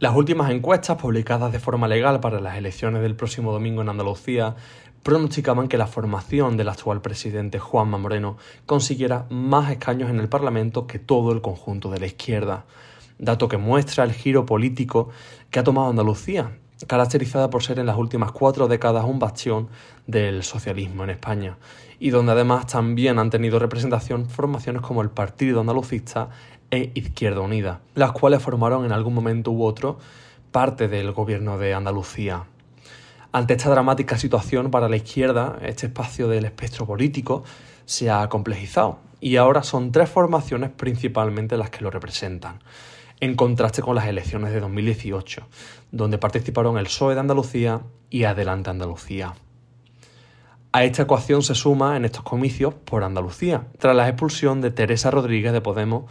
Las últimas encuestas publicadas de forma legal para las elecciones del próximo domingo en Andalucía pronosticaban que la formación del actual presidente Juanma Moreno consiguiera más escaños en el Parlamento que todo el conjunto de la izquierda, dato que muestra el giro político que ha tomado Andalucía, caracterizada por ser en las últimas cuatro décadas un bastión del socialismo en España, y donde además también han tenido representación formaciones como el Partido Andalucista e Izquierda Unida, las cuales formaron en algún momento u otro parte del gobierno de Andalucía. Ante esta dramática situación para la izquierda, este espacio del espectro político se ha complejizado y ahora son tres formaciones principalmente las que lo representan, en contraste con las elecciones de 2018, donde participaron el PSOE de Andalucía y Adelante Andalucía. A esta ecuación se suma en estos comicios por Andalucía, tras la expulsión de Teresa Rodríguez de Podemos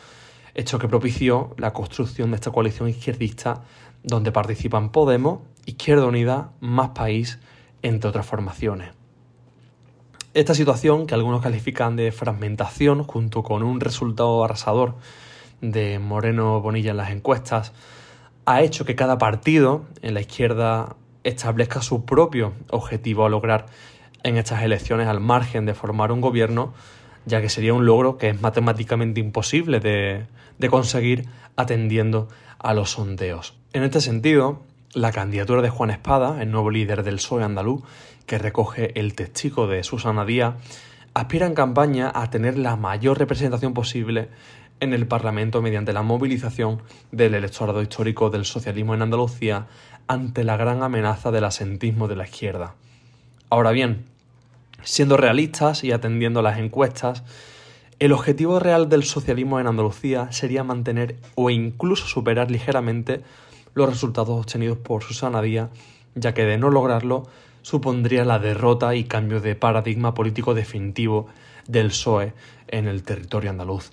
hecho que propició la construcción de esta coalición izquierdista donde participan Podemos, Izquierda Unida, Más País, entre otras formaciones. Esta situación, que algunos califican de fragmentación, junto con un resultado arrasador de Moreno Bonilla en las encuestas, ha hecho que cada partido en la izquierda establezca su propio objetivo a lograr en estas elecciones al margen de formar un gobierno ya que sería un logro que es matemáticamente imposible de, conseguir atendiendo a los sondeos. En este sentido, la candidatura de Juan Espada, el nuevo líder del PSOE andaluz, que recoge el testigo de Susana Díaz, aspira en campaña a tener la mayor representación posible en el Parlamento mediante la movilización del electorado histórico del socialismo en Andalucía ante la gran amenaza del asentismo de la izquierda. Ahora bien, Siendo realistas y atendiendo las encuestas, el objetivo real del socialismo en Andalucía sería mantener o incluso superar ligeramente los resultados obtenidos por Susana Díaz, ya que de no lograrlo supondría la derrota y cambio de paradigma político definitivo del PSOE en el territorio andaluz.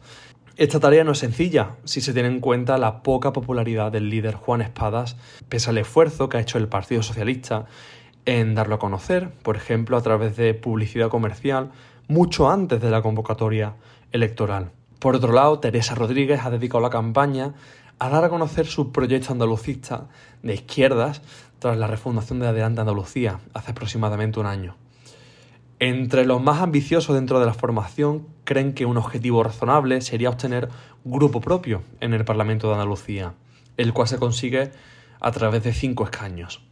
Esta tarea no es sencilla si se tiene en cuenta la poca popularidad del líder Juan Espadas, pese al esfuerzo que ha hecho el Partido Socialista en darlo a conocer, por ejemplo, a través de publicidad comercial, mucho antes de la convocatoria electoral. Por otro lado, Teresa Rodríguez ha dedicado la campaña a dar a conocer su proyecto andalucista de izquierdas tras la refundación de Adelante Andalucía hace aproximadamente un año. Entre los más ambiciosos dentro de la formación creen que un objetivo razonable sería obtener grupo propio en el Parlamento de Andalucía, el cual se consigue a través de cinco escaños.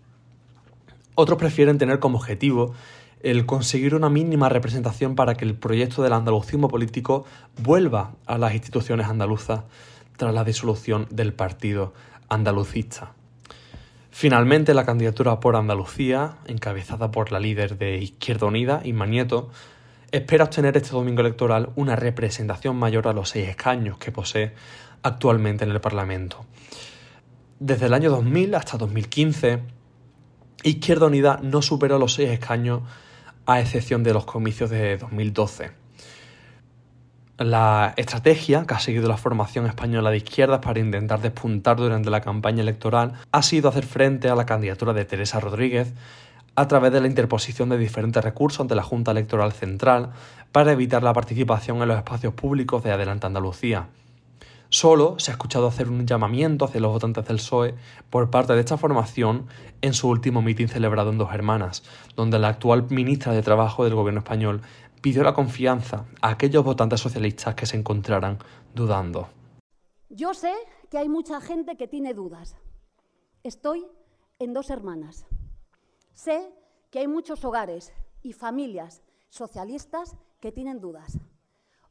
Otros prefieren tener como objetivo el conseguir una mínima representación para que el proyecto del andalucismo político vuelva a las instituciones andaluzas tras la disolución del partido andalucista. Finalmente, la candidatura por Andalucía, encabezada por la líder de Izquierda Unida, Inma Nieto, espera obtener este domingo electoral una representación mayor a los seis escaños que posee actualmente en el Parlamento. Desde el año 2000 hasta 2015, Izquierda Unida no superó los seis escaños a excepción de los comicios de 2012. La estrategia que ha seguido la formación española de izquierdas para intentar despuntar durante la campaña electoral ha sido hacer frente a la candidatura de Teresa Rodríguez a través de la interposición de diferentes recursos ante la Junta Electoral Central para evitar la participación en los espacios públicos de Adelante Andalucía. Solo se ha escuchado hacer un llamamiento hacia los votantes del PSOE por parte de esta formación en su último mitin celebrado en Dos Hermanas, donde la actual ministra de Trabajo del Gobierno español pidió la confianza a aquellos votantes socialistas que se encontraran dudando. Yo sé que hay mucha gente que tiene dudas. Estoy en Dos Hermanas. Sé que hay muchos hogares y familias socialistas que tienen dudas.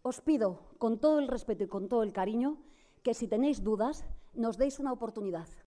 Os pido, con todo el respeto y con todo el cariño, que si tenéis dudas, nos deis una oportunidad.